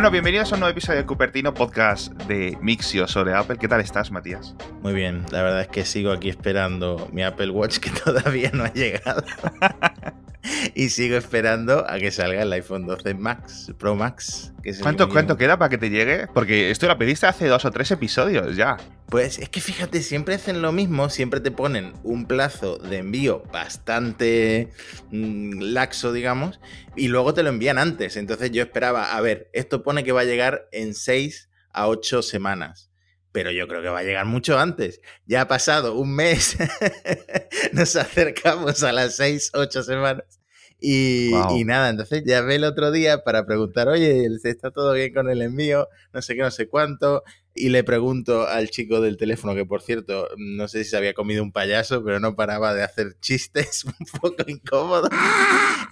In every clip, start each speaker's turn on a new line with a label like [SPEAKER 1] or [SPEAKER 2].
[SPEAKER 1] Bueno, bienvenidos a un nuevo episodio de Cupertino, podcast de Mixio sobre Apple. ¿Qué tal estás, Matías?
[SPEAKER 2] Muy bien, la verdad es que sigo aquí esperando mi Apple Watch que todavía no ha llegado. y sigo esperando a que salga el iPhone 12 Max, Pro Max.
[SPEAKER 1] ¿Cuánto, ¿Cuánto queda para que te llegue? Porque esto lo pediste hace dos o tres episodios ya.
[SPEAKER 2] Pues es que fíjate, siempre hacen lo mismo, siempre te ponen un plazo de envío bastante mm, laxo, digamos, y luego te lo envían antes. Entonces yo esperaba, a ver, esto pone que va a llegar en 6 a 8 semanas. Pero yo creo que va a llegar mucho antes. Ya ha pasado un mes. Nos acercamos a las 6, 8 semanas. Y, nada, entonces ya ve el otro día para preguntar, oye, ¿está todo bien con el envío? No sé qué, no sé cuánto. Y le pregunto al chico del teléfono, que por cierto, no sé si se había comido un payaso, pero no paraba de hacer chistes un poco incómodos.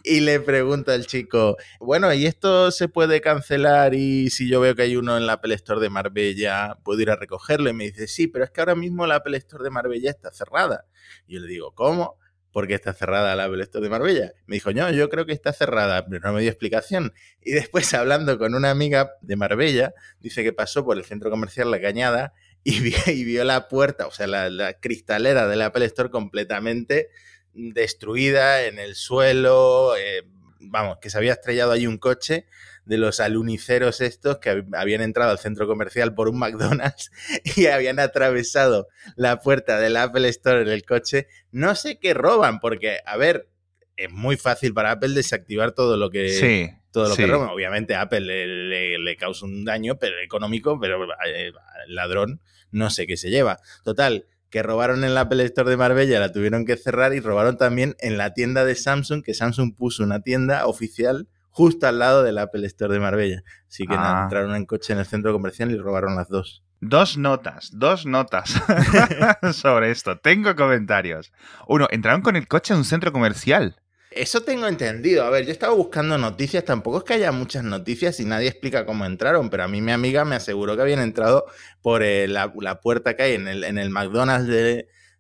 [SPEAKER 2] Y le pregunto al chico, bueno, ¿y esto se puede cancelar? Y si yo veo que hay uno en la Apple Store de Marbella, ¿puedo ir a recogerlo? Y me dice, sí, pero es que ahora mismo la Apple Store de Marbella está cerrada. Y yo le digo, ¿cómo? Porque está cerrada la Store de Marbella. Me dijo, no, yo creo que está cerrada, pero no me dio explicación. Y después, hablando con una amiga de Marbella, dice que pasó por el centro comercial La Cañada y vio, la puerta, o sea, la, cristalera de la Apple Store completamente destruida en el suelo. Eh, vamos, que se había estrellado ahí un coche de los aluniceros estos que habían entrado al centro comercial por un McDonald's y habían atravesado la puerta del Apple Store en el coche. No sé qué roban, porque, a ver, es muy fácil para Apple desactivar todo lo que...
[SPEAKER 1] Sí.
[SPEAKER 2] Todo lo que roban. Obviamente a Apple le, causa un daño pero económico, pero eh, el ladrón no sé qué se lleva. Total, que robaron en la Apple Store de Marbella, la tuvieron que cerrar y robaron también en la tienda de Samsung, que Samsung puso una tienda oficial justo al lado del Apple Store de Marbella. Así que ah. entraron en coche en el centro comercial y robaron las dos.
[SPEAKER 1] Dos notas, dos notas sobre esto. Tengo comentarios. Uno, entraron con el coche en un centro comercial.
[SPEAKER 2] Eso tengo entendido. A ver, yo estaba buscando noticias. Tampoco es que haya muchas noticias y nadie explica cómo entraron, pero a mí mi amiga me aseguró que habían entrado por eh, la, puerta que hay en el, en el McDonald's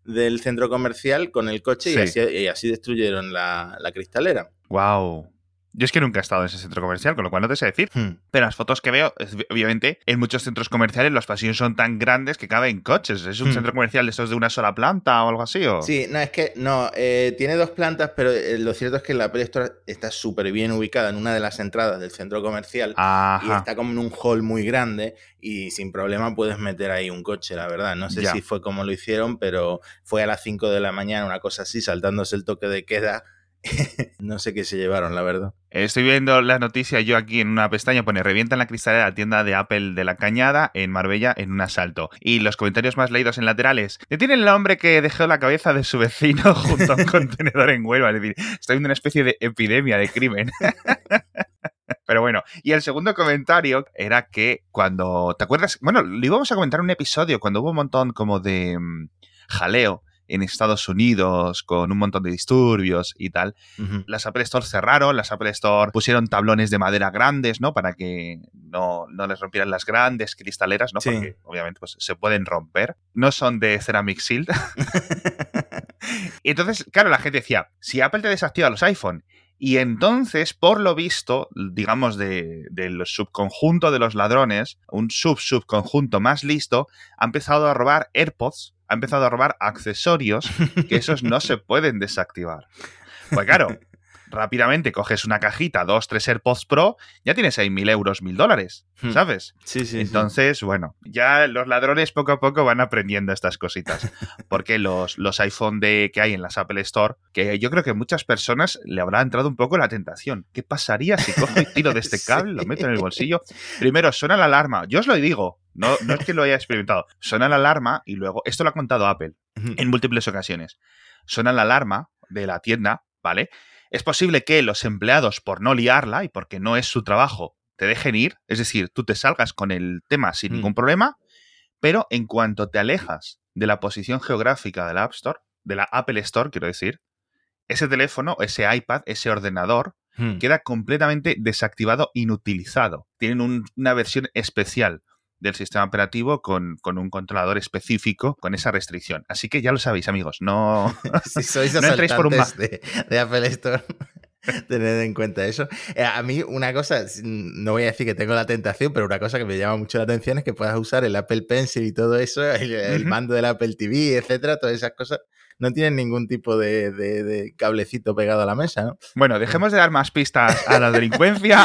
[SPEAKER 2] del centro comercial con el coche y, así, destruyeron la, la cristalera.
[SPEAKER 1] ¡Wow! Yo es que nunca he estado en ese centro comercial, con lo cual no te sé decir. Hmm. Pero las fotos que veo, obviamente, en muchos centros comerciales los pasillos son tan grandes que caben coches. ¿Es un hmm. centro comercial de estos de una sola planta o algo así? ¿o?
[SPEAKER 2] Sí, no, es que no. Eh, tiene dos plantas, pero eh, lo cierto es que la Store está súper bien ubicada en una de las entradas del centro comercial y está como en un hall muy grande y sin problema puedes meter ahí un coche, la verdad. No sé si fue como lo hicieron, pero fue a las 5 de la mañana, una cosa así, saltándose el toque de queda no sé qué se llevaron, la verdad.
[SPEAKER 1] Estoy viendo la noticia yo aquí en una pestaña, pone revientan la cristalera de la tienda de Apple de la Cañada en Marbella en un asalto. Y los comentarios más leídos en laterales. Detienen al hombre que dejó la cabeza de su vecino junto a un contenedor en Huelva. Es decir, está viendo una especie de epidemia de crimen. Pero bueno, y el segundo comentario era que cuando, ¿te acuerdas? Bueno, le íbamos a comentar un episodio cuando hubo un montón como de mm, jaleo en Estados Unidos con un montón de disturbios y tal. Las Apple Store cerraron, las Apple Store pusieron tablones de madera grandes, ¿no? Para que no, les rompieran las grandes cristaleras, ¿no? Porque obviamente pues, se pueden romper. No son de Ceramic Shield. entonces, claro, la gente decía, si Apple te desactiva los iPhone y entonces, por lo visto, digamos, del de subconjunto de los ladrones, un sub-subconjunto más listo, ha empezado a robar AirPods ha empezado a robar accesorios que esos no se pueden desactivar. Pues claro, rápidamente coges una cajita, dos, tres AirPods Pro, ya tienes ahí mil euros, mil dólares, hmm. ¿sabes?
[SPEAKER 2] Sí, sí.
[SPEAKER 1] Entonces, bueno, ya los ladrones poco a poco van aprendiendo estas cositas. Porque los, los iPhone de, que hay en las Apple Store, que yo creo que muchas personas le habrá entrado un poco la tentación. ¿Qué pasaría si cojo y tiro de este cable, lo meto en el bolsillo? Primero, suena la alarma. Yo os lo digo, no, no es que lo haya experimentado. Suena la alarma y luego, esto lo ha contado Apple en múltiples ocasiones. Suena la alarma de la tienda, ¿vale? Es posible que los empleados, por no liarla y porque no es su trabajo, te dejen ir, es decir, tú te salgas con el tema sin ningún problema, pero en cuanto te alejas de la posición geográfica de la App Store, de la Apple Store, quiero decir, ese teléfono, ese iPad, ese ordenador, queda completamente desactivado, inutilizado. Tienen una versión especial del sistema operativo con, un controlador específico con esa restricción. Así que ya lo sabéis, amigos, no,
[SPEAKER 2] si sois no entréis por un de, de, Apple Store. Tened en cuenta eso. Eh, a mí una cosa, no voy a decir que tengo la tentación, pero una cosa que me llama mucho la atención es que puedas usar el Apple Pencil y todo eso, el, mando del Apple TV, etcétera, todas esas cosas no tienen ningún tipo de, cablecito pegado a la mesa, ¿no?
[SPEAKER 1] Bueno, dejemos de dar más pistas a la delincuencia.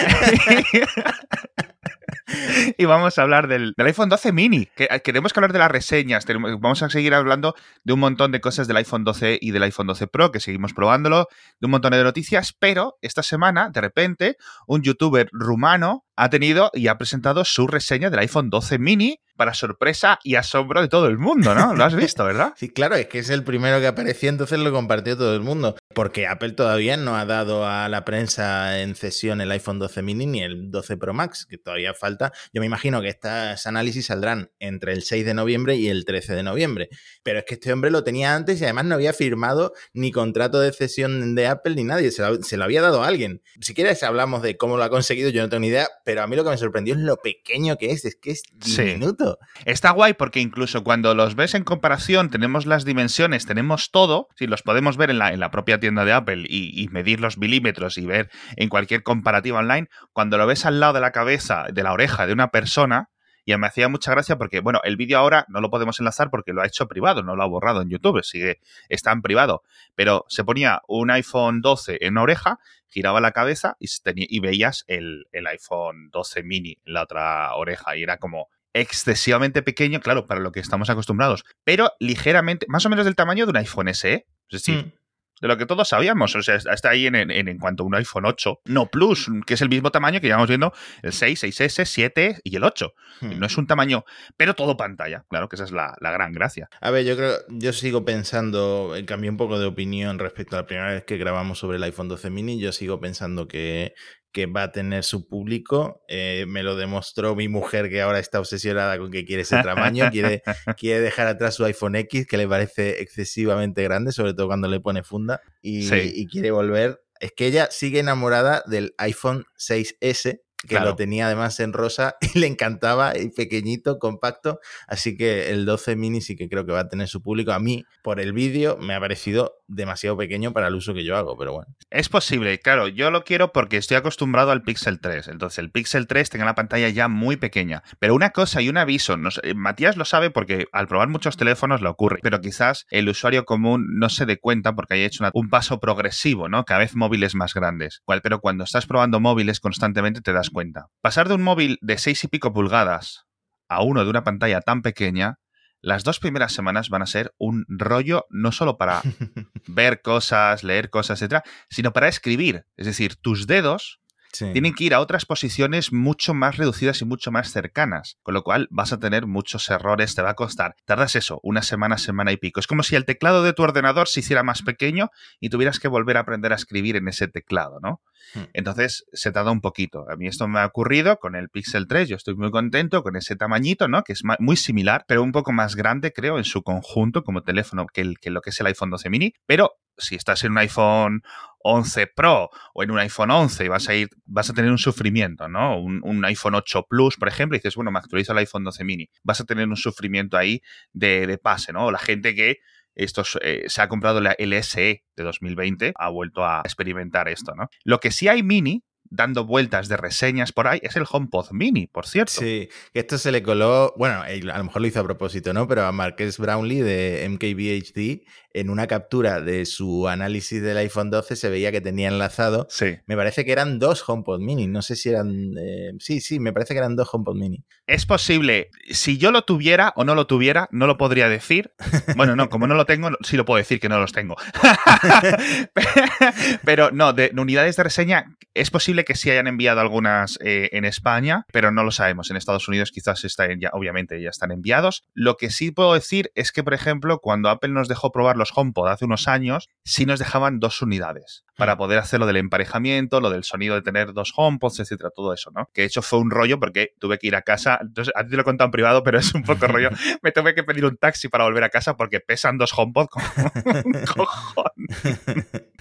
[SPEAKER 1] y vamos a hablar del, iPhone 12 mini. Que, eh, queremos que hablar de las reseñas. vamos a seguir hablando de un montón de cosas del iPhone 12 y del iPhone 12 Pro, que seguimos probándolo, de un montón de noticias, pero esta semana, de repente, un youtuber rumano ha tenido y ha presentado su reseña del iPhone 12 mini para sorpresa y asombro de todo el mundo, ¿no? Lo has visto, ¿verdad?
[SPEAKER 2] Sí, claro, es que es el primero que apareció, entonces lo compartió todo el mundo. Porque Apple todavía no ha dado a la prensa en cesión el iPhone 12 mini ni el 12 Pro Max, que todavía falta. Yo me imagino que estos análisis saldrán entre el 6 de noviembre y el 13 de noviembre. Pero es que este hombre lo tenía antes y además no había firmado ni contrato de cesión de Apple ni nadie, se lo, se lo había dado a alguien. Si quieres hablamos de cómo lo ha conseguido, yo no tengo ni idea, pero a mí lo que me sorprendió es lo pequeño que es, es que es diminuto.
[SPEAKER 1] Está guay porque incluso cuando los ves en comparación, tenemos las dimensiones, tenemos todo, si los podemos ver en la, en la propia tienda de Apple y, medir los milímetros y ver en cualquier comparativa online, cuando lo ves al lado de la cabeza, de la oreja de una persona, y me hacía mucha gracia porque, bueno, el vídeo ahora no lo podemos enlazar porque lo ha hecho privado, no lo ha borrado en YouTube, sigue, está en privado. Pero se ponía un iPhone 12 en una oreja, giraba la cabeza y, y veías el, el iPhone 12 mini en la otra oreja. Y era como excesivamente pequeño, claro, para lo que estamos acostumbrados, pero ligeramente, más o menos del tamaño de un iPhone SE. Es decir, mm de lo que todos sabíamos. O sea, está ahí en, en, cuanto a un iPhone 8, no Plus, que es el mismo tamaño que llevamos viendo el 6, 6S, 7 y el 8. Hmm. No es un tamaño, pero todo pantalla. Claro que esa es la, la, gran gracia.
[SPEAKER 2] A ver, yo creo, yo sigo pensando, eh, cambié un poco de opinión respecto a la primera vez que grabamos sobre el iPhone 12 mini. Yo sigo pensando que que va a tener su público. Eh, me lo demostró mi mujer que ahora está obsesionada con que quiere ese tamaño, quiere, quiere dejar atrás su iPhone X, que le parece excesivamente grande, sobre todo cuando le pone funda, y, y quiere volver. Es que ella sigue enamorada del iPhone 6S, que lo tenía además en rosa y le encantaba, y pequeñito, compacto. Así que el 12 mini sí que creo que va a tener su público. A mí, por el vídeo, me ha parecido demasiado pequeño para el uso que yo hago, pero bueno.
[SPEAKER 1] Es posible, claro, yo lo quiero porque estoy acostumbrado al Pixel 3. Entonces, el Pixel 3 tenga la pantalla ya muy pequeña. Pero una cosa y un aviso, no Matías lo sabe porque al probar muchos teléfonos le ocurre, pero quizás el usuario común no se dé cuenta porque haya hecho un paso progresivo, ¿no? Cada vez móviles más grandes. Pero cuando estás probando móviles constantemente te das cuenta. Pasar de un móvil de 6 y pico pulgadas a uno de una pantalla tan pequeña las dos primeras semanas van a ser un rollo no solo para ver cosas, leer cosas, etcétera, sino para escribir. Es decir, tus dedos tienen que ir a otras posiciones mucho más reducidas y mucho más cercanas, con lo cual vas a tener muchos errores, te va a costar. Tardas eso, una semana, semana y pico. Es como si el teclado de tu ordenador se hiciera más pequeño y tuvieras que volver a aprender a escribir en ese teclado, ¿no? Hmm. Entonces se tarda un poquito. A mí esto me ha ocurrido con el Pixel 3, yo estoy muy contento con ese tamañito, ¿no? Que es muy similar, pero un poco más grande, creo, en su conjunto como teléfono que, lo que es el iPhone 12 mini, pero si estás en un iPhone 11 Pro o en un iPhone 11 y vas a ir, vas a tener un sufrimiento, ¿no? Un, iPhone 8 Plus, por ejemplo, y dices, bueno, me actualizo el iPhone 12 mini. Vas a tener un sufrimiento ahí de, de pase, ¿no? La gente que esto eh, se ha comprado la, el SE de 2020, ha vuelto a experimentar esto, ¿no? Lo que sí hay mini dando vueltas de reseñas por ahí es el HomePod Mini, por cierto.
[SPEAKER 2] Sí, esto se le coló, bueno, a lo mejor lo hizo a propósito, ¿no? Pero a Marques Brownlee de MKBHD en una captura de su análisis del iPhone 12 se veía que tenía enlazado.
[SPEAKER 1] Sí.
[SPEAKER 2] Me parece que eran dos HomePod Mini. No sé si eran. Eh, sí, sí, me parece que eran dos HomePod Mini.
[SPEAKER 1] Es posible. Si yo lo tuviera o no lo tuviera, no lo podría decir. Bueno, no, como no lo tengo, sí lo puedo decir que no los tengo. pero no, de, unidades de reseña, es posible que sí hayan enviado algunas eh, en España, pero no lo sabemos. En Estados Unidos quizás están ya, obviamente, ya están enviados. Lo que sí puedo decir es que, por ejemplo, cuando Apple nos dejó probar los HomePod hace unos años, sí nos dejaban dos unidades para mm. poder hacer lo del emparejamiento, lo del sonido de tener dos HomePods, etcétera, todo eso, ¿no? Que de hecho fue un rollo porque tuve que ir a casa, entonces a ti te lo he contado en privado, pero es un poco rollo. Me tuve que pedir un taxi para volver a casa porque pesan dos HomePod como un cojón.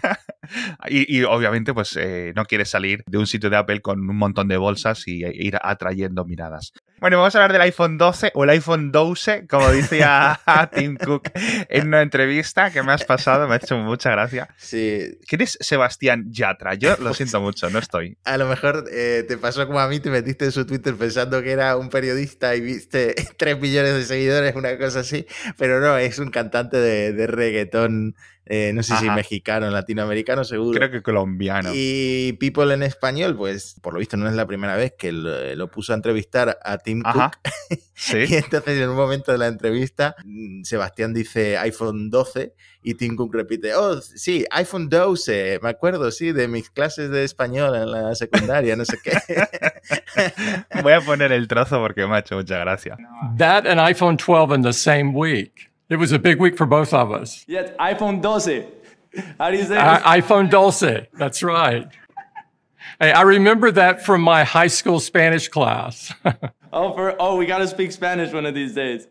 [SPEAKER 1] y, obviamente, pues eh, no quieres salir de un sitio de Apple con un montón de bolsas y e ir atrayendo miradas. Bueno, vamos a hablar del iPhone 12 o el iPhone 12, como decía Tim Cook en una entrevista que me has pasado, me ha hecho mucha gracia.
[SPEAKER 2] Sí.
[SPEAKER 1] ¿Quién es Sebastián Yatra? Yo lo siento mucho, no estoy.
[SPEAKER 2] A lo mejor eh, te pasó como a mí, te metiste en su Twitter pensando que era un periodista y viste 3 millones de seguidores, una cosa así, pero no, es un cantante de, de reggaetón eh, no sé si mexicano, latinoamericano, seguro.
[SPEAKER 1] Creo que colombiano.
[SPEAKER 2] Y People en español, pues por lo visto no es la primera vez que lo, puso a entrevistar a Tim Cook. ¿Sí? y entonces en un momento de la entrevista, mm, Sebastián dice iPhone 12 y Tim Cook repite, oh, sí, iPhone 12, me acuerdo, sí, de mis clases de español en la secundaria, no sé qué.
[SPEAKER 1] Voy a poner el trozo porque me ha hecho mucha gracia.
[SPEAKER 3] That and iPhone 12 in the same week. It was a big week for both of us.
[SPEAKER 4] Yes, iPhone 12. How do you say
[SPEAKER 3] uh, iPhone 12. That's right. Hey, I remember that from my high school Spanish class.
[SPEAKER 4] oh, for oh, we got to speak Spanish one of these days.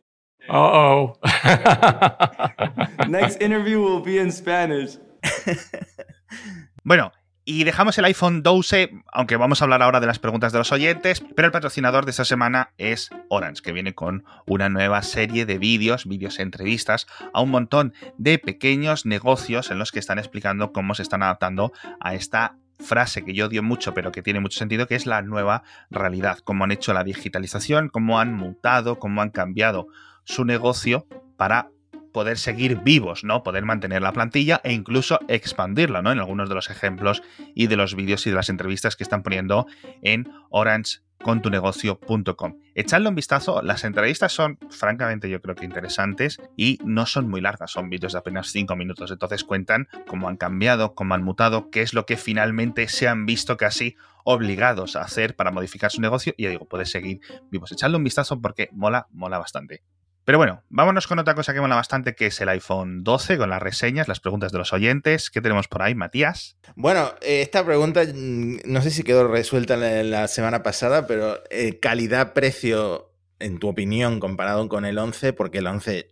[SPEAKER 3] Uh oh.
[SPEAKER 4] Next interview will be in Spanish.
[SPEAKER 1] bueno, Y dejamos el iPhone 12, aunque vamos a hablar ahora de las preguntas de los oyentes, pero el patrocinador de esta semana es Orange, que viene con una nueva serie de vídeos, vídeos e entrevistas a un montón de pequeños negocios en los que están explicando cómo se están adaptando a esta frase que yo odio mucho, pero que tiene mucho sentido, que es la nueva realidad, cómo han hecho la digitalización, cómo han mutado, cómo han cambiado su negocio para poder seguir vivos, ¿no? Poder mantener la plantilla e incluso expandirla, ¿no? En algunos de los ejemplos y de los vídeos y de las entrevistas que están poniendo en orangecontunegocio.com. Echadle un vistazo, las entrevistas son francamente yo creo que interesantes y no son muy largas, son vídeos de apenas 5 minutos, entonces cuentan cómo han cambiado, cómo han mutado, qué es lo que finalmente se han visto casi obligados a hacer para modificar su negocio y ya digo, puedes seguir vivos. Echadle un vistazo porque mola, mola bastante. Pero bueno, vámonos con otra cosa que mola bastante, que es el iPhone 12, con las reseñas, las preguntas de los oyentes. ¿Qué tenemos por ahí, Matías?
[SPEAKER 2] Bueno, eh, esta pregunta mm, no sé si quedó resuelta la semana pasada, pero eh, calidad-precio, en tu opinión, comparado con el 11, porque el 11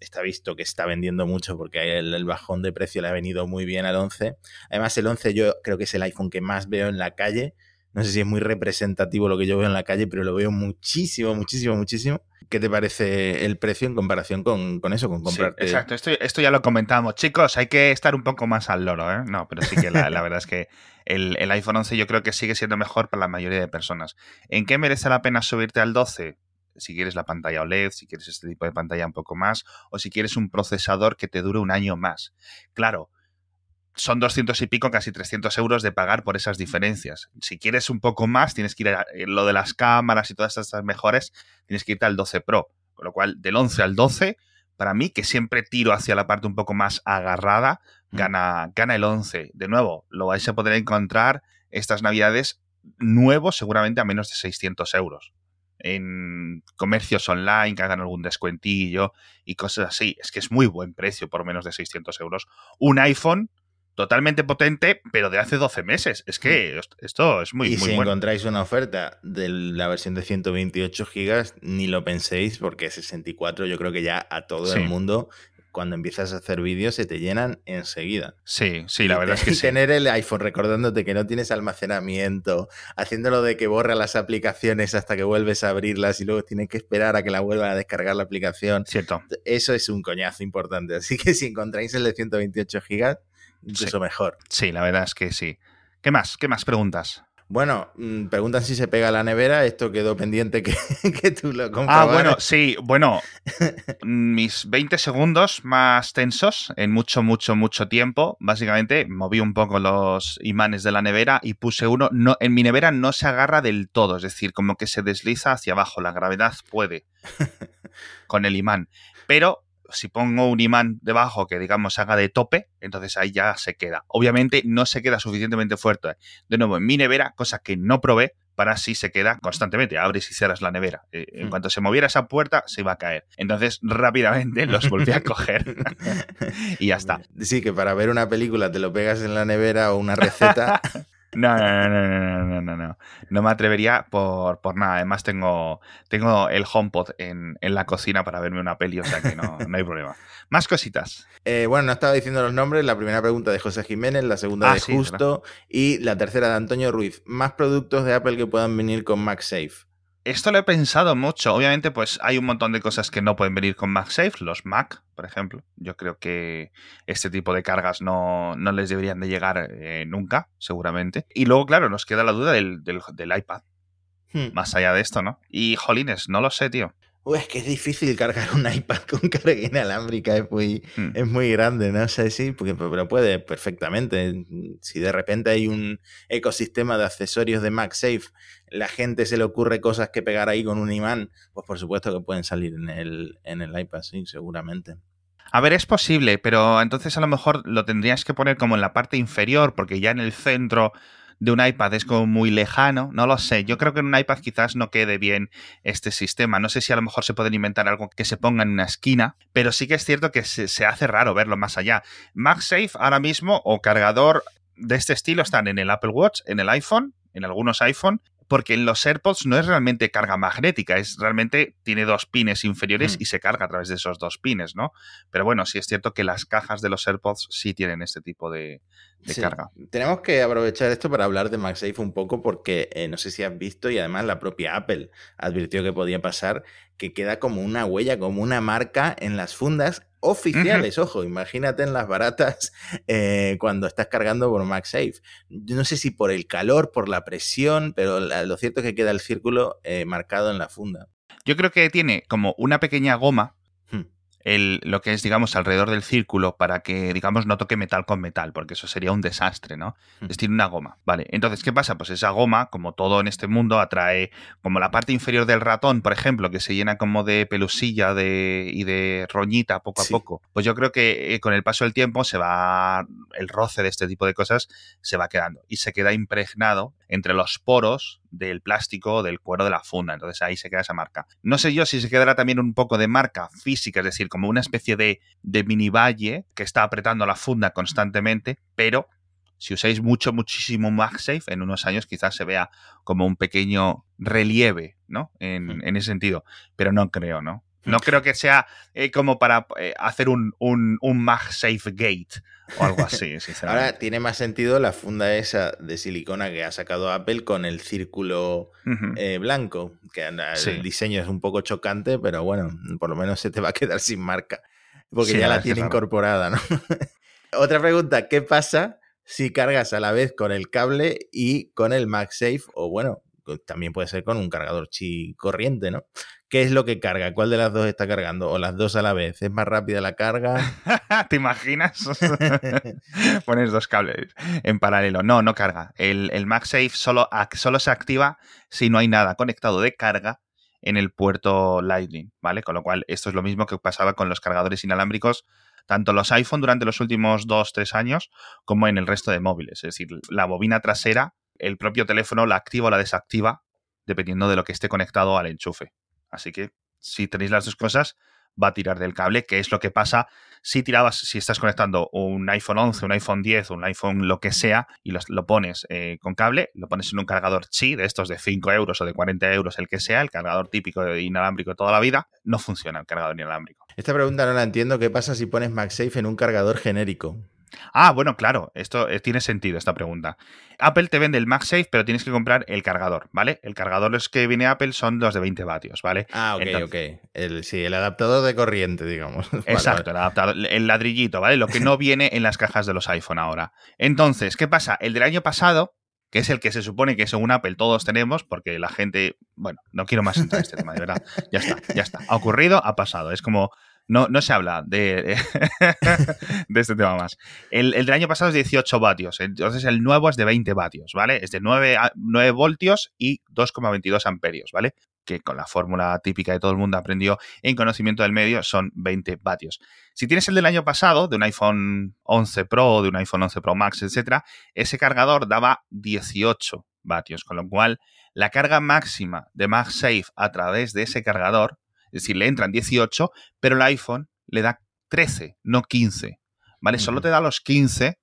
[SPEAKER 2] está visto que está vendiendo mucho, porque el, el bajón de precio le ha venido muy bien al 11. Además, el 11 yo creo que es el iPhone que más veo en la calle. No sé si es muy representativo lo que yo veo en la calle, pero lo veo muchísimo, muchísimo, muchísimo. ¿Qué te parece el precio en comparación con, eso, con comprarte?
[SPEAKER 1] exacto, esto, esto, ya lo comentamos. Chicos, hay que estar un poco más al loro, ¿eh? No, pero sí que la, verdad es que el, el, iPhone 11 yo creo que sigue siendo mejor para la mayoría de personas. ¿En qué merece la pena subirte al 12? Si quieres la pantalla OLED, si quieres este tipo de pantalla un poco más, o si quieres un procesador que te dure un año más. Claro, son 200 y pico, casi 300 euros de pagar por esas diferencias. Si quieres un poco más, tienes que ir a eh, lo de las cámaras y todas estas mejores, tienes que irte al 12 Pro. Con lo cual, del 11 al 12, para mí, que siempre tiro hacia la parte un poco más agarrada, gana, gana el 11. De nuevo, lo vais a poder encontrar estas navidades nuevos, seguramente a menos de 600 euros. En comercios online que hagan algún descuentillo y cosas así. Es que es muy buen precio por menos de 600 euros. Un iPhone totalmente potente, pero de hace 12 meses. Es que mm. esto es muy,
[SPEAKER 2] y
[SPEAKER 1] si
[SPEAKER 2] encontráis una oferta de la versión de 128 gigas, ni lo penséis, porque 64 yo creo que ya a todo el mundo cuando empiezas a hacer vídeos se te llenan enseguida.
[SPEAKER 1] Sí, sí, la verdad es que
[SPEAKER 2] y
[SPEAKER 1] sí.
[SPEAKER 2] tener el iPhone recordándote que no tienes almacenamiento, haciéndolo de que borra las aplicaciones hasta que vuelves a abrirlas y luego tienes que esperar a que la vuelvan a descargar la aplicación.
[SPEAKER 1] Cierto.
[SPEAKER 2] Eso es un coñazo importante. Así que si encontráis el de 128 gigas, incluso mejor.
[SPEAKER 1] Sí, la verdad es que sí. ¿Qué más? ¿Qué más preguntas?
[SPEAKER 2] Bueno, mm, preguntan si se pega la nevera. Esto quedó pendiente que, que tú lo
[SPEAKER 1] comprobaras. Ah, bueno, sí. Bueno, mis 20 segundos más tensos en mucho, mucho, mucho tiempo. Básicamente, moví un poco los imanes de la nevera y puse uno. No, en mi nevera no se agarra del todo, es decir, como que se desliza hacia abajo. La gravedad puede con el imán. Pero si pongo un imán debajo que digamos haga de tope, entonces ahí ya se queda. Obviamente no se queda suficientemente fuerte. De nuevo, en mi nevera, cosa que no probé, para si se queda constantemente. Abres y cierras la nevera. Eh, en hmm. cuanto se moviera esa puerta, se iba a caer. Entonces, rápidamente los volví a coger. y ya está.
[SPEAKER 2] Sí, que para ver una película te lo pegas en la nevera o una receta.
[SPEAKER 1] No, no, no, no, no, no, no. No me atrevería por, por nada. Además, tengo, tengo el HomePod en, en, la cocina para verme una peli, o sea que no, no hay problema. Más cositas.
[SPEAKER 2] Eh, bueno, no estaba diciendo los nombres. La primera pregunta de José Jiménez, la segunda ah, de Justo y la tercera de Antonio Ruiz. Más productos de Apple que puedan venir con MagSafe.
[SPEAKER 1] Esto lo he pensado mucho. Obviamente, pues hay un montón de cosas que no pueden venir con MagSafe, los Mac, por ejemplo. Yo creo que este tipo de cargas no, no les deberían de llegar eh, nunca, seguramente. Y luego, claro, nos queda la duda del, del, del iPad.
[SPEAKER 2] Hmm.
[SPEAKER 1] Más allá de esto, ¿no? Y jolines, no lo sé, tío.
[SPEAKER 2] Uy, es que es difícil cargar un iPad con carga inalámbrica, es muy,
[SPEAKER 1] Hmm.
[SPEAKER 2] es muy grande, no sé si, porque, pero puede perfectamente. Si de repente hay un ecosistema de accesorios de MagSafe, la gente se le ocurre cosas que pegar ahí con un imán, pues por supuesto que pueden salir en el, en el iPad, sí, seguramente.
[SPEAKER 1] A ver, es posible, pero entonces a lo mejor lo tendrías que poner como en la parte inferior, porque ya en el centro de un iPad es como muy lejano, no lo sé. Yo creo que en un iPad quizás no quede bien este sistema. No sé si a lo mejor se pueden inventar algo que se ponga en una esquina, pero sí que es cierto que se, se hace raro verlo más allá. MagSafe ahora mismo o cargador de este estilo están en el Apple Watch, en el iPhone, en algunos iPhone, porque en los AirPods no es realmente carga magnética, es realmente tiene dos pines inferiores
[SPEAKER 2] Mm.
[SPEAKER 1] y se carga a través de esos dos pines, ¿no? Pero bueno, sí es cierto que las cajas de los AirPods sí tienen este tipo de, de
[SPEAKER 2] Sí.
[SPEAKER 1] carga.
[SPEAKER 2] Tenemos que aprovechar esto para hablar de MagSafe un poco porque eh, no sé si has visto y además la propia Apple advirtió que podía pasar que queda como una huella, como una marca en las fundas oficiales. Ojo, imagínate en las baratas eh, cuando estás cargando por MagSafe. Yo no sé si por el calor, por la presión, pero la- lo cierto es que queda el círculo eh, marcado en la funda.
[SPEAKER 1] Yo creo que tiene como una pequeña goma. El, lo que es, digamos, alrededor del círculo para que, digamos, no toque metal con metal, porque eso sería un desastre, ¿no? Entonces tiene una goma. Vale, entonces, ¿qué pasa? Pues esa goma, como todo en este mundo, atrae como la parte inferior del ratón, por ejemplo, que se llena como de pelusilla de, y de roñita poco a
[SPEAKER 2] Sí.
[SPEAKER 1] poco. Pues yo creo que eh, con el paso del tiempo se va, el roce de este tipo de cosas se va quedando y se queda impregnado entre los poros del plástico o del cuero de la funda. Entonces ahí se queda esa marca. No sé yo si se quedará también un poco de marca física, es decir, como una especie de, de mini valle que está apretando la funda constantemente, pero si usáis mucho, muchísimo MagSafe, en unos años quizás se vea como un pequeño relieve, ¿no? En,
[SPEAKER 2] Hmm.
[SPEAKER 1] en ese sentido, pero no creo, ¿no? No creo que sea eh, como para eh, hacer un, un, un MagSafe Gate o algo así, sinceramente.
[SPEAKER 2] Ahora tiene más sentido la funda esa de silicona que ha sacado Apple con el círculo eh, blanco, que
[SPEAKER 1] Sí.
[SPEAKER 2] el diseño es un poco chocante, pero bueno, por lo menos se te va a quedar sin marca, porque
[SPEAKER 1] Sí,
[SPEAKER 2] ya
[SPEAKER 1] la
[SPEAKER 2] tiene incorporada, ¿no? Otra pregunta, ¿qué pasa si cargas a la vez con el cable y con el MagSafe? O bueno, también puede ser con un cargador chi corriente, ¿no? ¿Qué es lo que carga? ¿Cuál de las dos está cargando? ¿O las dos a la vez? ¿Es más rápida la carga?
[SPEAKER 1] ¿Te imaginas? Pones dos cables en paralelo. No, no carga. El, el MagSafe solo, solo se activa si no hay nada conectado de carga en el puerto Lightning, ¿vale? Con lo cual, esto es lo mismo que pasaba con los cargadores inalámbricos, tanto los iPhone durante los últimos dos, tres años, como en el resto de móviles. Es decir, la bobina trasera, el propio teléfono la activa o la desactiva, dependiendo de lo que esté conectado al enchufe. Así que, si tenéis las dos cosas, va a tirar del cable, que es lo que pasa si tirabas, si estás conectando un iPhone 11, un iPhone 10, un iPhone lo que sea, y lo pones eh, con cable, lo pones en un cargador chi de estos de 5 euros o de 40 euros, el que sea, el cargador típico de inalámbrico de toda la vida, no funciona el cargador inalámbrico.
[SPEAKER 2] Esta pregunta no la entiendo. ¿Qué pasa si pones MagSafe en un cargador genérico?
[SPEAKER 1] Ah, bueno, claro, esto eh, tiene sentido esta pregunta. Apple te vende el MagSafe, pero tienes que comprar el cargador, ¿vale? El cargador los que viene Apple son los de 20 vatios, ¿vale?
[SPEAKER 2] Ah, ok,
[SPEAKER 1] Entonces-
[SPEAKER 2] ok. El, sí, el adaptador de corriente, digamos. Vale,
[SPEAKER 1] Exacto,
[SPEAKER 2] vale.
[SPEAKER 1] el adaptador, el ladrillito, ¿vale? Lo que no viene en las cajas de los iPhone ahora. Entonces, ¿qué pasa? El del año pasado, que es el que se supone que según Apple todos tenemos, porque la gente, bueno, no quiero más entrar en este tema, de verdad. Ya está, ya está. Ha ocurrido, ha pasado. Es como, no, no se habla de, este tema más. El, el del año pasado es 18 vatios, entonces el nuevo es de 20 vatios, ¿vale? Es de 9, a- 9 voltios y 2,22 amperios, ¿vale? Que con la fórmula típica de todo el mundo aprendió en conocimiento del medio son 20 vatios. Si tienes el del año pasado, de un iPhone 11 Pro, de un iPhone 11 Pro Max, etcétera, ese cargador daba 18 vatios, con lo cual la carga máxima de MagSafe a través de ese cargador, es decir, le entran 18, pero el iPhone le da 13, no 15. ¿Vale? Solo te da los 15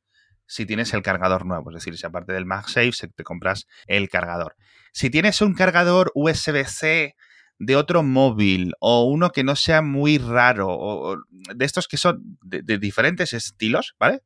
[SPEAKER 1] si tienes el cargador nuevo, es decir, si aparte del MagSafe te compras el cargador. Si tienes un cargador USB-C de otro móvil o uno que no sea muy raro o o de estos que son de, de diferentes estilos, ¿vale?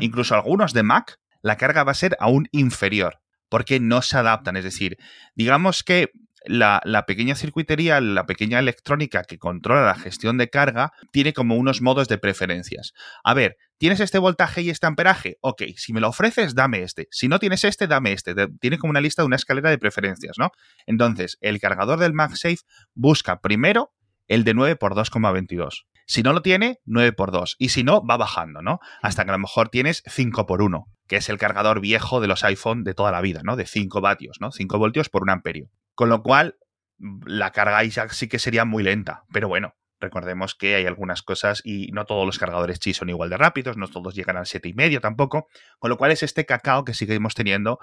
[SPEAKER 1] Incluso algunos de Mac, la carga va a ser aún inferior porque no se adaptan. Es decir, digamos que la, pequeña circuitería, la pequeña electrónica que controla la gestión de carga, tiene como unos modos de preferencias. A ver, ¿tienes este voltaje y este amperaje? Ok, si me lo ofreces, dame este. Si no tienes este, dame este. Tiene como una lista de una escalera de preferencias, ¿no? Entonces, el cargador del MagSafe busca primero el de 9 por 2,22. Si no lo tiene, 9 por 2. Y si no, va bajando, ¿no? Hasta que a lo mejor tienes 5 por 1, que es el cargador viejo de los iPhone de toda la vida, ¿no? De 5 vatios, ¿no? 5 voltios por un amperio. Con lo cual, la carga ya sí que sería muy lenta. Pero bueno, recordemos que hay algunas cosas y no todos los cargadores chi son igual de rápidos, no todos llegan al 7,5 tampoco. Con lo cual es este cacao que seguimos teniendo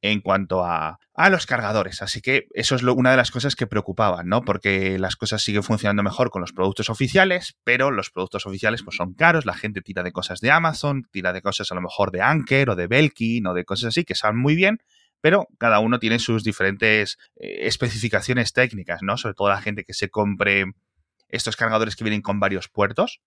[SPEAKER 1] en cuanto a, a los cargadores. Así que eso es una de las cosas que preocupaban, ¿no? Porque las cosas siguen funcionando mejor con los productos oficiales, pero los productos oficiales pues son caros, la gente tira de cosas de Amazon, tira de cosas a lo mejor de Anker o de Belkin o de cosas así que salen muy bien, pero cada uno tiene sus diferentes eh, especificaciones técnicas, ¿no? Sobre todo la gente que se compre estos cargadores que vienen con varios puertos.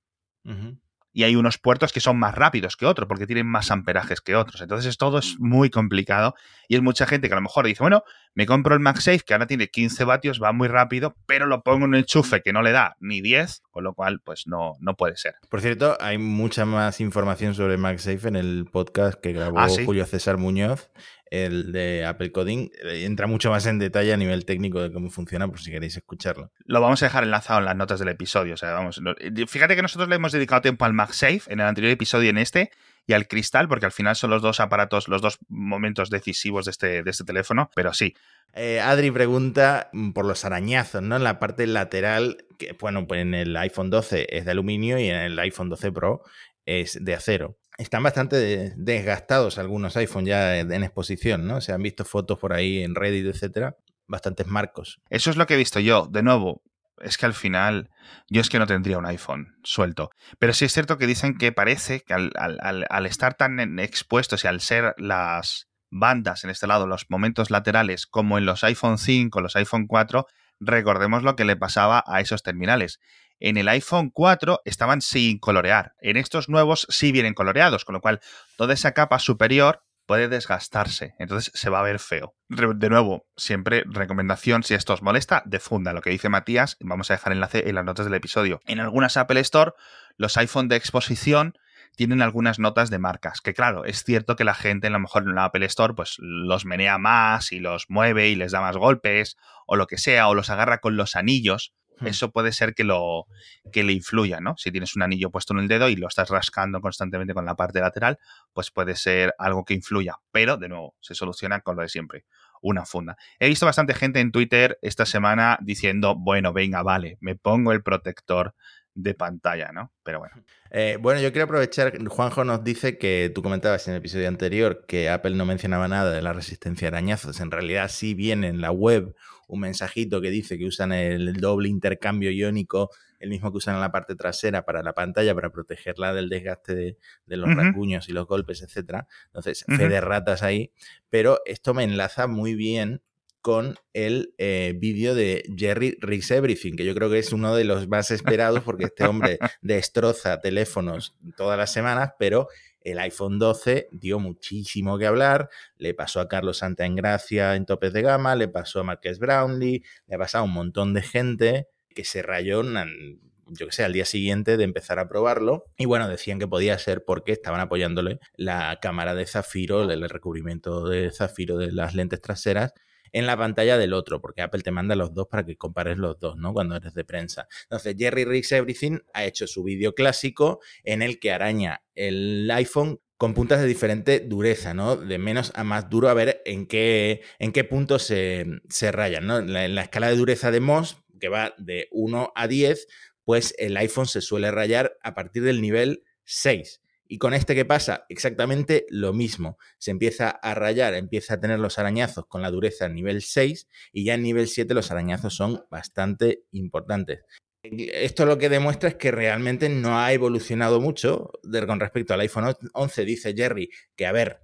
[SPEAKER 1] Uh y hay unos puertos que son más rápidos que otros porque tienen más amperajes que otros. Entonces todo es muy complicado y es mucha gente que a lo mejor dice, bueno, me compro el MagSafe que ahora tiene 15 vatios, va muy rápido, pero lo pongo en un enchufe que no le da ni 10, con lo cual pues no, no puede ser.
[SPEAKER 2] Por cierto, hay mucha más información sobre MagSafe en el podcast que grabó ah, Julio César Muñoz el de Apple Coding, eh, entra mucho más en detalle a nivel técnico de cómo funciona, por si queréis escucharlo.
[SPEAKER 1] Lo vamos a dejar enlazado en las notas del episodio. O sea, vamos, fíjate que nosotros le hemos dedicado tiempo al MagSafe en el anterior episodio y en este, y al cristal, porque al final son los dos aparatos, los dos momentos decisivos de este, de este teléfono, pero sí.
[SPEAKER 2] Eh, Adri pregunta por los arañazos, ¿no? En la parte lateral, que bueno, pues en el iPhone 12 es de aluminio y en el iPhone 12 Pro es de acero están bastante desgastados algunos iPhone ya en exposición, ¿no? Se han visto fotos por ahí en Reddit, etcétera, bastantes marcos.
[SPEAKER 1] Eso es lo que he visto yo. De nuevo, es que al final yo es que no tendría un iPhone suelto. Pero sí es cierto que dicen que parece que al, estar tan expuestos y al ser las bandas en este lado, los momentos laterales, como en los iPhone 5, los iPhone 4, recordemos lo que le pasaba a esos terminales en el iPhone 4 estaban sin colorear. En estos nuevos sí vienen coloreados, con lo cual toda esa capa superior puede desgastarse, entonces se va a ver feo. De nuevo, siempre recomendación, si esto os molesta, defunda lo que dice Matías, vamos a dejar enlace en las notas del episodio. En algunas Apple Store, los iPhone de exposición tienen algunas notas de marcas, que claro, es cierto que la gente a lo mejor en la Apple Store pues los menea más y los mueve y les da más golpes o lo que sea, o los agarra con los anillos. Eso puede ser que lo que le influya, ¿no? Si tienes un anillo puesto en el dedo y lo estás rascando constantemente con la parte lateral, pues puede ser algo que influya. Pero, de nuevo, se soluciona con lo de siempre. Una funda. He visto bastante gente en Twitter esta semana diciendo, bueno, venga, vale, me pongo el protector de pantalla, ¿no? Pero bueno.
[SPEAKER 2] Eh, bueno, yo quiero aprovechar, Juanjo nos dice que tú comentabas en el episodio anterior que Apple no mencionaba nada de la resistencia a arañazos. En realidad sí viene en la web un mensajito que dice que usan el doble intercambio iónico, el mismo que usan en la parte trasera para la pantalla, para protegerla del desgaste de, los rasguños y los golpes, etc. Entonces, fe de ratas ahí. Pero esto me enlaza muy bien con el eh, vídeo de Jerry Rigs Everything, que yo creo que es uno de los más esperados porque este hombre destroza teléfonos todas las semanas, pero el iPhone 12 dio muchísimo que hablar, le pasó a Carlos Santa en Gracia en topes de gama, le pasó a Marques Brownlee, le ha pasado a un montón de gente que se rayó, yo que sé, al día siguiente de empezar a probarlo. Y bueno, decían que podía ser porque estaban apoyándole la cámara de zafiro, el recubrimiento de zafiro de las lentes traseras en la pantalla del otro, porque Apple te manda los dos para que compares los dos, ¿no? Cuando eres de prensa. Entonces, Jerry Riggs Everything ha hecho su vídeo clásico en el que araña el iPhone con puntas de diferente dureza, ¿no? De menos a más duro, a ver en qué, en qué punto se, se rayan, ¿no? En la, la escala de dureza de Moss, que va de 1 a 10, pues el iPhone se suele rayar a partir del nivel 6. Y con este que pasa exactamente lo mismo. Se empieza a rayar, empieza a tener los arañazos con la dureza en nivel 6 y ya en nivel 7 los arañazos son bastante importantes. Esto lo que demuestra es que realmente no ha evolucionado mucho con respecto al iPhone 11. Dice Jerry que, a ver,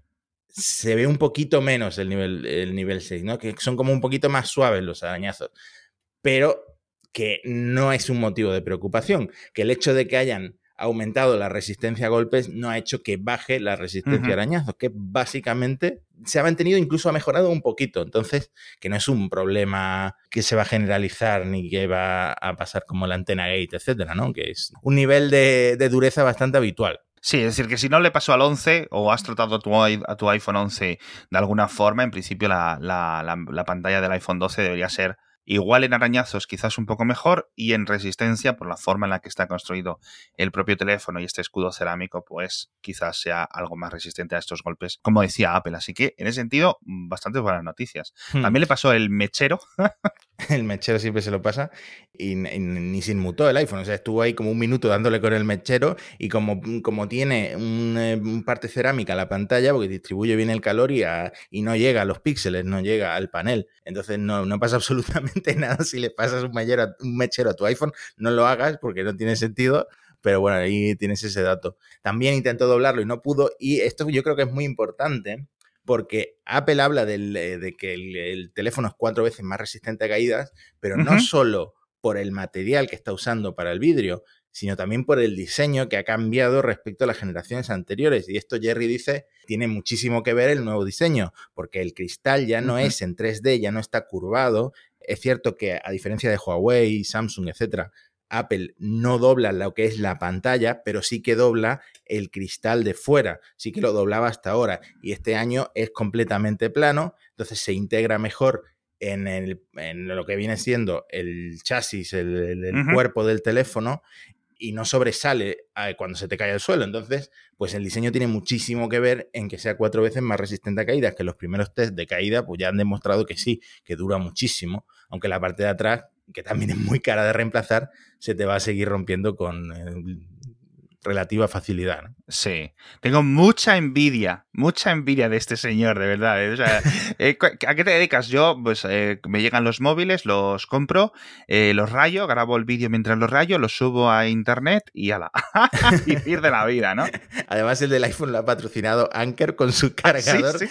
[SPEAKER 2] se ve un poquito menos el nivel, el nivel 6, ¿no? que son como un poquito más suaves los arañazos. Pero que no es un motivo de preocupación, que el hecho de que hayan aumentado la resistencia a golpes, no ha hecho que baje la resistencia a arañazos, que básicamente se ha mantenido, incluso ha mejorado un poquito. Entonces, que no es un problema que se va a generalizar ni que va a pasar como la antena gate, etcétera, ¿no? Que es un nivel de, de dureza bastante habitual.
[SPEAKER 1] Sí, es decir, que si no le pasó al 11 o has tratado a tu, a tu iPhone 11 de alguna forma, en principio la, la- la- la pantalla del iPhone 12 debería ser igual en arañazos, quizás un poco mejor, y en resistencia, por la forma en la que está construido el propio teléfono y este escudo cerámico, pues quizás sea algo más resistente a estos golpes, como decía Apple. Así que, en ese sentido, bastante buenas noticias.
[SPEAKER 2] Hmm.
[SPEAKER 1] También le pasó el mechero.
[SPEAKER 2] El mechero siempre se lo pasa y, ni se inmutó el iPhone. O sea, estuvo ahí como un minuto dándole con el mechero y como, como tiene un, eh, parte cerámica la pantalla, porque distribuye bien el calor y, y no llega a los píxeles, no llega al panel. Entonces no, no pasa absolutamente nada si le pasas un a- un mechero a tu iPhone. No lo hagas porque no tiene sentido. Pero bueno, ahí tienes ese dato. También intentó doblarlo y no pudo. Y esto yo creo que es muy importante porque Apple habla del, eh, de que el, el teléfono es cuatro veces más resistente a caídas, pero no solo por el material que está usando para el vidrio, sino también por el diseño que ha cambiado respecto a las generaciones anteriores. Y esto Jerry dice tiene muchísimo que ver el nuevo diseño, porque el cristal ya no es en 3D, ya no está curvado. Es cierto que a diferencia de Huawei, Samsung, etcétera, Apple no dobla lo que es la pantalla, pero sí que dobla el cristal de fuera, sí que lo doblaba hasta ahora y este año es completamente plano, entonces se integra mejor en, el- en lo que viene siendo el chasis, el, cuerpo del teléfono y no sobresale eh, cuando se te cae al suelo. Entonces, pues el diseño tiene muchísimo que ver en que sea cuatro veces más resistente a caídas, que los primeros test de caída pues ya han demostrado que sí, que dura muchísimo, aunque la parte de atrás, que también es muy cara de reemplazar, se te va a seguir rompiendo con relativa facilidad. ¿no?
[SPEAKER 1] Sí, tengo mucha envidia, mucha envidia de este señor, de verdad. ¿eh? O sea, eh, ¿A qué te dedicas? Yo, pues eh, me llegan los móviles, los compro, los rayo, grabo el vídeo mientras los rayo, los subo a internet y ala, vivir de la vida, ¿no?
[SPEAKER 2] Además, el del iPhone lo ha patrocinado Anker con su cargador,
[SPEAKER 1] Sí,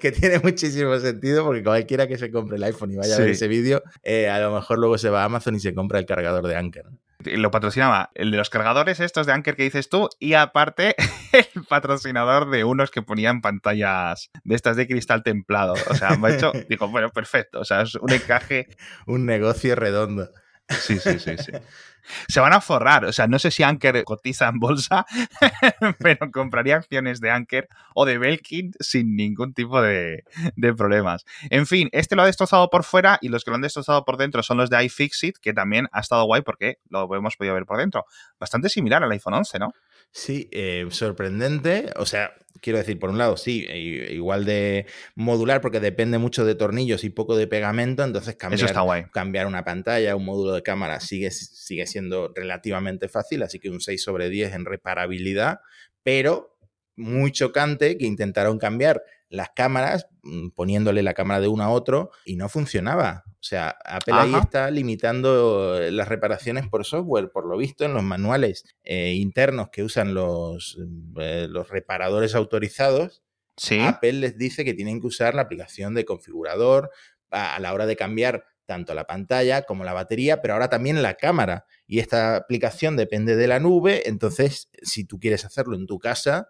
[SPEAKER 2] que tiene muchísimo sentido porque cualquiera que se compre el iPhone y vaya a ver
[SPEAKER 1] Sí.
[SPEAKER 2] ese vídeo, a lo mejor luego se va a Amazon y se compra el cargador de Anker. ¿no?
[SPEAKER 1] Lo patrocinaba el de los cargadores estos de Anker que dices tú y aparte el patrocinador de unos que ponían pantallas de estas de cristal templado. O sea, me ha hecho, digo, bueno, perfecto. O sea, es un encaje
[SPEAKER 2] Un negocio redondo.
[SPEAKER 1] Sí, sí, sí, sí. Se van a forrar. O sea, no sé si Anker cotiza en bolsa, pero compraría acciones de Anker o de Belkin sin ningún tipo de, de problemas. En fin, este lo ha destrozado por fuera y los que lo han destrozado por dentro son los de iFixit, que también ha estado guay porque lo hemos podido ver por dentro. Bastante similar al iPhone 11, ¿no?
[SPEAKER 2] Sí, eh, sorprendente. O sea, quiero decir, por un lado, sí, igual de modular porque depende mucho de tornillos y poco de pegamento, entonces
[SPEAKER 1] Eso
[SPEAKER 2] cambiar,
[SPEAKER 1] está guay.
[SPEAKER 2] cambiar una pantalla, un módulo de cámara sigue, sigue siendo relativamente fácil, así que un 6 sobre 10 en reparabilidad, pero muy chocante que intentaron cambiar las cámaras mm, poniéndole la cámara de uno a otro y no funcionaba. O sea, Apple ahí está limitando eh, las reparaciones por software, por lo visto en los manuales eh, internos que usan los, eh, los reparadores autorizados.
[SPEAKER 1] Sí.
[SPEAKER 2] Apple les dice que tienen que usar la aplicación de configurador a, a la hora de cambiar tanto la pantalla como la batería, pero ahora también la cámara. Y esta aplicación depende de la nube, entonces si tú quieres hacerlo en tu casa,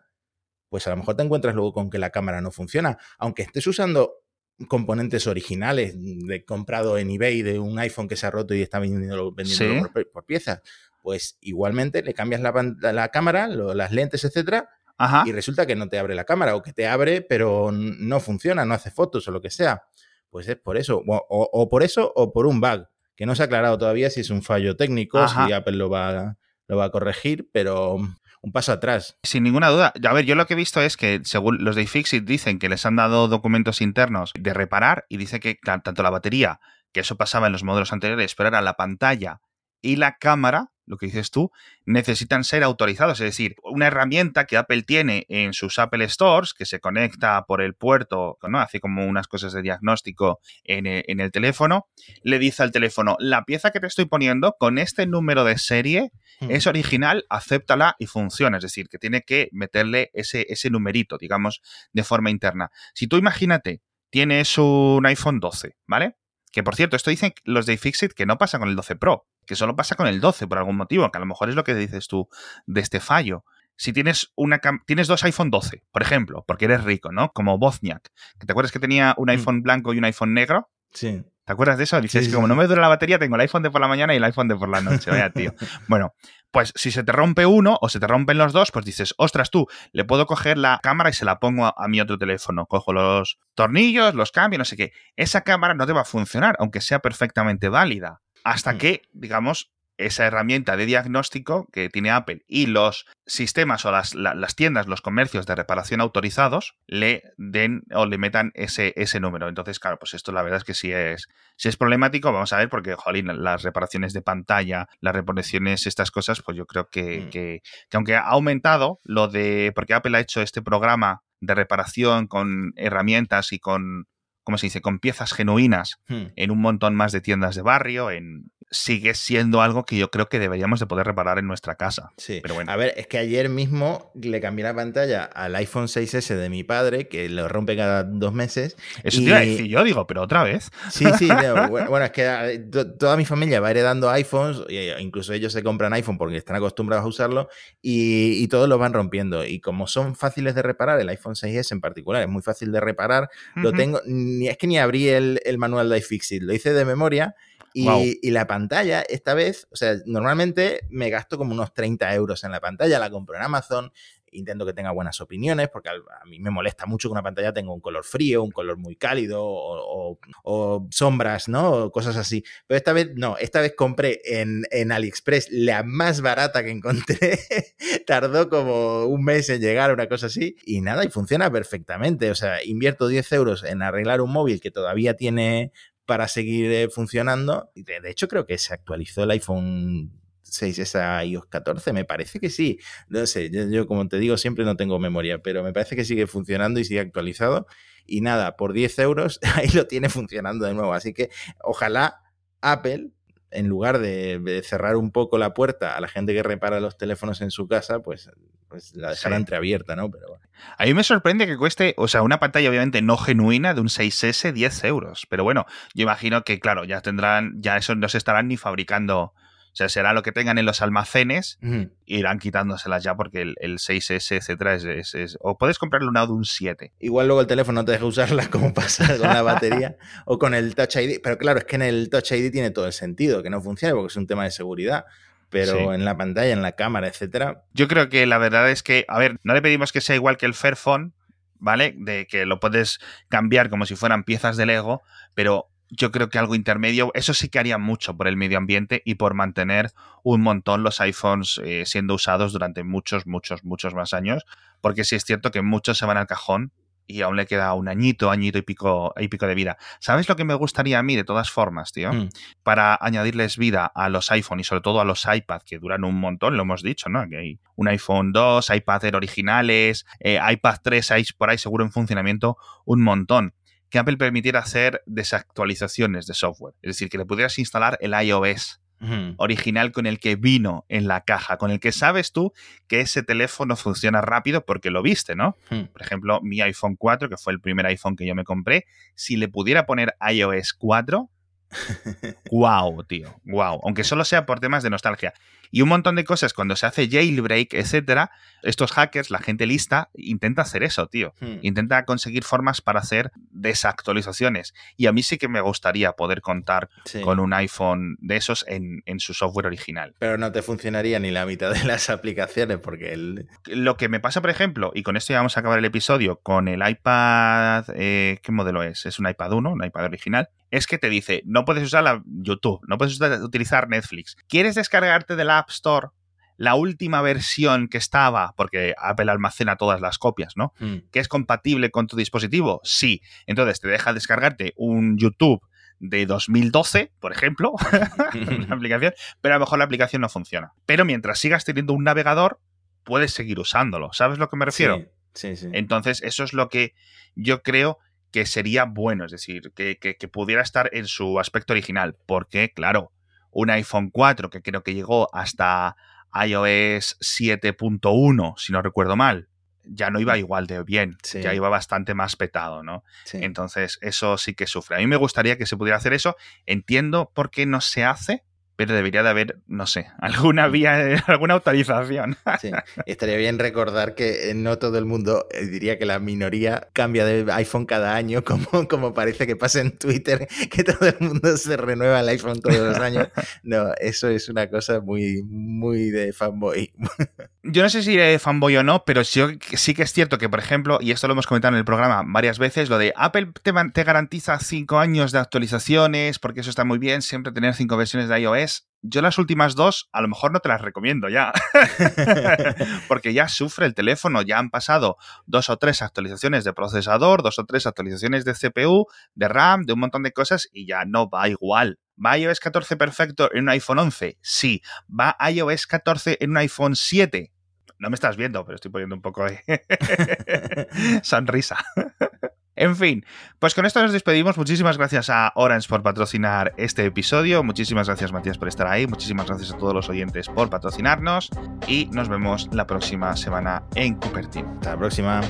[SPEAKER 2] pues a lo mejor te encuentras luego con que la cámara no funciona. Aunque estés usando componentes originales de comprado en eBay de un iPhone que se ha roto y está vendiéndolo, vendiéndolo
[SPEAKER 1] Sí.
[SPEAKER 2] por, por piezas, pues igualmente le cambias la, la- la cámara, lo- las lentes, etcétera,
[SPEAKER 1] Ajá.
[SPEAKER 2] y resulta que no te abre la cámara o que te abre pero no funciona, no hace fotos o lo que sea. Pues es por eso, o, o- o por eso o por un bug, que no se ha aclarado todavía si es un fallo técnico,
[SPEAKER 1] Ajá.
[SPEAKER 2] si Apple lo va, lo va a corregir, pero un paso atrás.
[SPEAKER 1] Sin ninguna duda. A ver, yo lo que he visto es que según los de iFixit dicen que les han dado documentos internos de reparar y dice que tanto la batería, que eso pasaba en los modelos anteriores, pero ahora la pantalla y la cámara, lo que dices tú, necesitan ser autorizados. Es decir, una herramienta que Apple tiene en sus Apple Stores, que se conecta por el puerto, ¿no? hace como unas cosas de diagnóstico en el, en el teléfono, le dice al teléfono, la pieza que te estoy poniendo con este número de serie
[SPEAKER 2] Hmm.
[SPEAKER 1] es original, acéptala y funciona. Es decir, que tiene que meterle ese, ese numerito, digamos, de forma interna. Si tú imagínate, tienes un iPhone 12, ¿vale? Que por cierto, esto dicen los de iFixit que no pasa con el 12 Pro, que solo pasa con el 12 por algún motivo, que a lo mejor es lo que dices tú de este fallo. Si tienes una tienes dos iPhone 12, por ejemplo, porque eres rico, ¿no? Como Bozniak, que te acuerdas que tenía un
[SPEAKER 2] Mm.
[SPEAKER 1] iPhone blanco y un iPhone negro.
[SPEAKER 2] Sí.
[SPEAKER 1] ¿Te acuerdas de eso? Dices
[SPEAKER 2] Sí,
[SPEAKER 1] que
[SPEAKER 2] sí,
[SPEAKER 1] como no me dura la batería, tengo el iPhone de por la mañana y el iPhone de por la noche. Vaya, tío. Bueno, pues si se te rompe uno o se te rompen los dos, pues dices, ostras, tú, le puedo coger la cámara y se la pongo a, a mi otro teléfono. Cojo los tornillos, los cambio, no sé qué. Esa cámara no te va a funcionar, aunque sea perfectamente válida. Hasta
[SPEAKER 2] Hmm.
[SPEAKER 1] que, digamos, esa herramienta de diagnóstico que tiene Apple y los sistemas o las, la- las tiendas, los comercios de reparación autorizados le den o le metan ese, ese número. Entonces, claro, pues esto la verdad es que sí es, si es problemático, vamos a ver, porque, jolín, las reparaciones de pantalla, las reparaciones, estas cosas, pues yo creo que,
[SPEAKER 2] Mm.
[SPEAKER 1] que, que aunque ha aumentado lo de, porque Apple ha hecho este programa de reparación con herramientas y con, ¿cómo se dice?, con piezas genuinas
[SPEAKER 2] Hmm.
[SPEAKER 1] en un montón más de tiendas de barrio, en, sigue siendo algo que yo creo que deberíamos de poder reparar en nuestra casa.
[SPEAKER 2] Sí.
[SPEAKER 1] Pero bueno.
[SPEAKER 2] A ver, es que ayer mismo le cambié la pantalla al iPhone 6S de mi padre, que lo rompe cada dos meses.
[SPEAKER 1] Eso
[SPEAKER 2] y-
[SPEAKER 1] te iba a decir yo, digo, pero otra vez.
[SPEAKER 2] Sí, sí, no, bueno, es que eh, to- toda mi familia va heredando iPhones, e incluso ellos se compran iPhone porque están acostumbrados a usarlo, y, y todos los van rompiendo. Y como son fáciles de reparar, el iPhone 6S en particular es muy fácil de reparar, lo tengo, ni, es que ni abrí el, el manual de iFixit, lo hice de memoria. Y, y la pantalla, esta vez, o sea, normalmente me gasto como unos 30 euros en la pantalla, la compro en Amazon, intento que tenga buenas opiniones, porque a mí me molesta mucho que una pantalla tenga un color frío, un color muy cálido o, sombras, ¿no? O cosas así. Pero esta vez no, esta vez compré en, en AliExpress la más barata que encontré. Tardó como un mes en llegar, una cosa así. Y nada, y funciona perfectamente. O sea, invierto 10 euros en arreglar un móvil que todavía tiene para seguir eh, funcionando. De hecho, creo que se actualizó el iPhone 6 a iOS 14, me parece que sí. No sé, yo, yo, como te digo, siempre no tengo memoria, pero me parece que sigue funcionando y sigue actualizado. Y nada, por 10 euros ahí lo tiene funcionando de nuevo. Así que ojalá Apple, en lugar de, de cerrar un poco la puerta a la gente que repara los teléfonos en su casa, pues, pues la dejara
[SPEAKER 1] Sí.
[SPEAKER 2] entreabierta, ¿no? Pero bueno.
[SPEAKER 1] A mí me sorprende que cueste, o sea, una pantalla obviamente no genuina de un 6S 10 euros. Pero bueno, yo imagino que, claro, ya tendrán, ya eso no se estarán ni fabricando. O sea, será lo que tengan en los almacenes
[SPEAKER 2] Ujú.
[SPEAKER 1] e irán quitándoselas ya porque el, el 6S, etcétera, es, es- es- O puedes comprarle una de un 7.
[SPEAKER 2] Igual luego el teléfono no te deja usarla como pasa con la batería o con el Touch ID. Pero claro, es que en el Touch ID tiene todo el sentido que no funcione porque es un tema de seguridad. Pero
[SPEAKER 1] Sí.
[SPEAKER 2] en la pantalla, en la cámara, etcétera.
[SPEAKER 1] Yo creo que la verdad es que, a ver, no le pedimos que sea igual que el Fairphone, ¿vale? De que lo puedes cambiar como si fueran piezas de Lego, pero yo creo que algo intermedio, eso sí que haría mucho por el medio ambiente y por mantener un montón los iPhones eh, siendo usados durante muchos, muchos, muchos más años, porque sí es cierto que muchos se van al cajón y aún le queda un añito, añito y pico, y pico de vida. ¿Sabes lo que me gustaría a mí de todas formas, tío?
[SPEAKER 2] Mm.
[SPEAKER 1] para añadirles vida a los iPhone y sobre todo a los iPad que duran un montón, lo hemos dicho, ¿no? Que hay un iPhone 2, iPad Air originales, eh, iPad 3 hay por ahí seguro en funcionamiento un montón. Que Apple permitiera hacer desactualizaciones de software. Es decir, que le pudieras instalar el iOS original con el que vino en la caja, con el que sabes tú que ese teléfono funciona rápido porque lo viste, ¿no? Por ejemplo, mi iPhone 4, que fue el primer iPhone que yo me compré, si le pudiera poner iOS 4, wow, tío, wow. Aunque solo sea por temas de nostalgia. Y un montón de cosas, cuando se hace jailbreak, etcétera, estos hackers, la gente lista, intenta hacer eso, tío.
[SPEAKER 2] Ujú.
[SPEAKER 1] Intenta conseguir formas para hacer desactualizaciones. Y a mí sí que me gustaría poder contar
[SPEAKER 2] Sí.
[SPEAKER 1] con un iPhone de esos en, en su software original.
[SPEAKER 2] Pero no te funcionaría ni la mitad de las aplicaciones porque el...
[SPEAKER 1] Lo que me pasa, por ejemplo, y con esto ya vamos a acabar el episodio, con el iPad, eh, ¿qué modelo es? Es un iPad 1, un iPad original, es que te dice, no puedes usar la YouTube, no puedes usar- utilizar Netflix. ¿Quieres descargarte de la App Store la última versión que estaba, porque Apple almacena todas las copias, ¿no?
[SPEAKER 2] Mm.
[SPEAKER 1] que es compatible con tu dispositivo? Sí. Entonces te deja descargarte un YouTube de 2012, por ejemplo, una aplicación, pero a lo mejor la aplicación no funciona. Pero mientras sigas teniendo un navegador, puedes seguir usándolo. ¿Sabes a lo que me refiero?
[SPEAKER 2] Sí, sí. sí.
[SPEAKER 1] Entonces, eso es lo que yo creo que sería bueno, es decir, que, que- que pudiera estar en su aspecto original. Porque, claro, un iPhone 4 que creo que llegó hasta iOS 7.1, si no recuerdo mal. ya no iba igual de bien,
[SPEAKER 2] Sí.
[SPEAKER 1] ya iba bastante más petado, ¿no?
[SPEAKER 2] Sí.
[SPEAKER 1] Entonces, eso sí que sufre. A mí me gustaría que se pudiera hacer eso. Entiendo por qué no se hace, pero debería de haber, no sé, alguna vía, alguna autorización.
[SPEAKER 2] Sí. Estaría bien recordar que eh, no todo el mundo, eh, diría que la minoría cambia de iPhone cada año, como, como parece que pasa en Twitter, que todo el mundo se renueva el iPhone todos los años. No, eso es una cosa muy, muy de fanboy.
[SPEAKER 1] Yo no sé si eres fanboy o no, pero sí, sí que es cierto que, por ejemplo, y esto lo hemos comentado en el programa varias veces, lo de Apple te, te garantiza cinco años de actualizaciones, porque eso está muy bien, siempre tener cinco versiones de iOS. Yo las últimas dos, a lo mejor no te las recomiendo ya, porque ya sufre el teléfono, ya han pasado dos o tres actualizaciones de procesador, dos o tres actualizaciones de CPU, de RAM, de un montón de cosas, y ya no va igual. ¿Va iOS 14 perfecto en un iPhone 11? Sí. ¿Va iOS 14 en un iPhone 7? No me estás viendo, pero estoy poniendo un poco de sonrisa. En fin, pues con esto nos despedimos. Muchísimas gracias a Orange por patrocinar este episodio. Muchísimas gracias, Matías, por estar ahí. Muchísimas gracias a todos los oyentes por patrocinarnos. Y nos vemos la próxima semana en Cupertino.
[SPEAKER 2] Hasta la próxima.